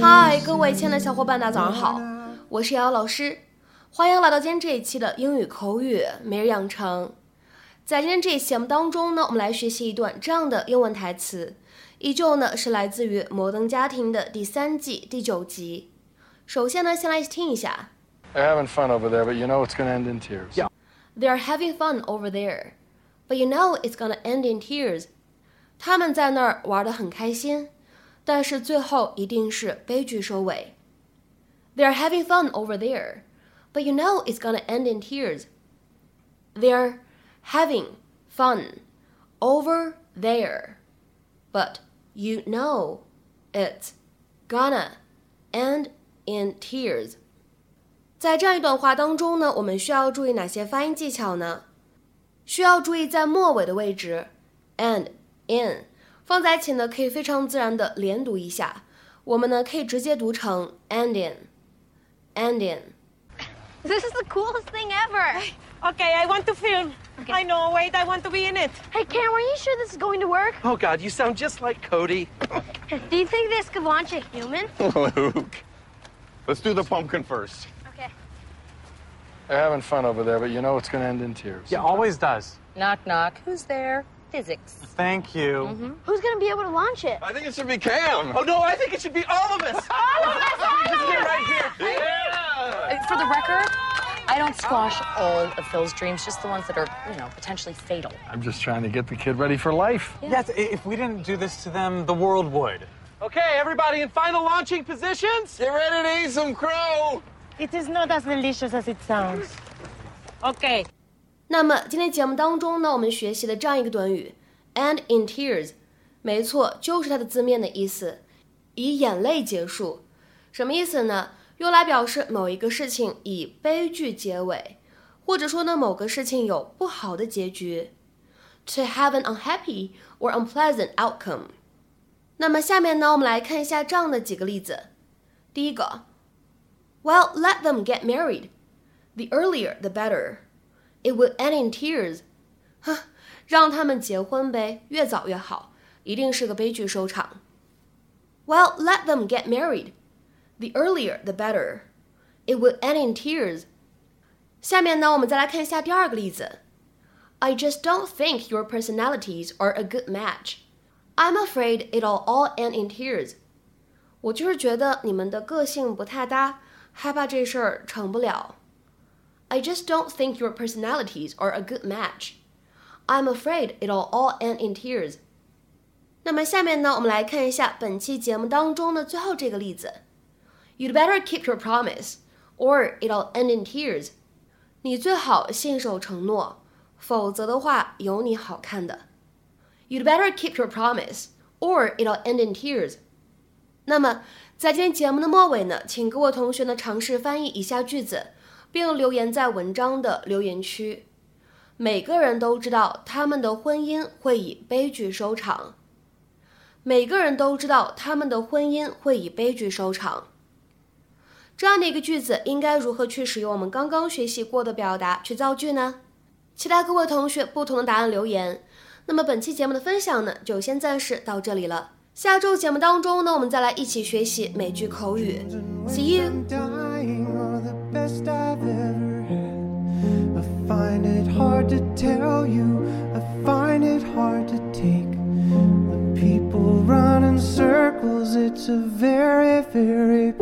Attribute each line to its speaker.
Speaker 1: 嗨，各位亲爱的小伙伴，大家早上好，我是瑶瑶老师，欢迎来到今天这一期的英语口语每日养成。在今天这一期节目当中呢，我们来学习一段这样的英文台词，依旧呢是来自于《摩登家庭》的第三季第九集。首先呢，先来听一下。
Speaker 2: They're having fun over there, but you know it's going to end in tears.
Speaker 3: Yeah.
Speaker 1: They're having fun over there, but you know it's gonna end in tears. 他们在那儿玩得很开心，但是最后一定是悲剧收尾。They're having fun over there, but you know it's gonna end in tears. They're having fun over there, but you know it's gonna end in tears. 在这样一段话当中呢，我们需要注意哪些发音技巧呢？需要注意在末尾的位置，and in 放在一起呢，可以非常自然的连读一下。我们呢可以直接读成 and in，and in。
Speaker 4: This is the coolest thing ever.
Speaker 5: Okay, I want to film.
Speaker 4: Okay.
Speaker 5: I know. Wait, I want to be in it.
Speaker 4: Hey, Karen, are you sure this is going to work?
Speaker 3: Oh, God, you sound just like Cody.
Speaker 4: Do you think this could launch a human?
Speaker 6: Luke. Let's do the pumpkin first.
Speaker 4: Okay.
Speaker 2: They're having fun over there, but you know it's going to end in tears.
Speaker 3: Yeah, always does.
Speaker 7: Knock, knock. Who's there? Physics.
Speaker 3: Thank you. Mm-hmm.
Speaker 4: Who's going to be able to launch it?
Speaker 6: I think it should be Cam.
Speaker 3: Oh, no, I think it should be all of us.
Speaker 4: All of us! All of us!
Speaker 3: right here.
Speaker 6: Yeah.
Speaker 7: For the record, I don't oh. squash all of Phil's dreams, just the ones that are, you know, potentially fatal.
Speaker 2: I'm just trying to get the kid ready for life.
Speaker 3: Yes, if we didn't do this to them, the world would. Okay, everybody in final launching positions?
Speaker 6: Get ready to eat some crow.
Speaker 5: It is not as delicious as it sounds. Okay.
Speaker 1: 那么今天节目当中呢，我们学习了这样一个短语 “end in tears”，没错，就是它的字面的意思，以眼泪结束。什么意思呢？用来表示某一个事情以悲剧结尾，或者说呢某个事情有不好的结局。To have an unhappy or unpleasant outcome。那么下面呢，我们来看一下这样的几个例子。第一个，Well, let them get married. The earlier, the better. It will end in tears. 哼，让他们结婚呗，越早越好，一定是个悲剧收场。Well, let them get married. The earlier, the better. It will end in tears. 下面呢，我们再来看一下第二个例子。I just don't think your personalities are a good match. I'm afraid it'll all end in tears. 我就是觉得你们的个性不太搭，害怕这事儿成不了。 I just don't think your personalities are a good match. I'm afraid it'll all end in tears. 那么下面呢，我们来看一下本期节目当中的最后这个例子。You'd better keep your promise, or it'll end in tears. 你最好信守承诺，否则的话有你好看的。You'd better keep your promise, or it'll end in tears. 那么在今天节目的末尾呢，请各位同学呢尝试翻译以下句子。 并留言在文章的留言区。每个人都知道他们的婚姻会以悲剧收场。每个人都知道他们的婚姻会以悲剧收场。这样的一个句子应该如何去使用我们刚刚学习过的表达去造句呢？期待各位同学不同的答案留言。那么本期节目的分享呢，就先暂时到这里了。下周节目当中呢，我们再来一起学习美剧口语。See you。
Speaker 8: best I've ever had. I find it hard to tell you, I find it hard to take. When people run in circles, it's a very, very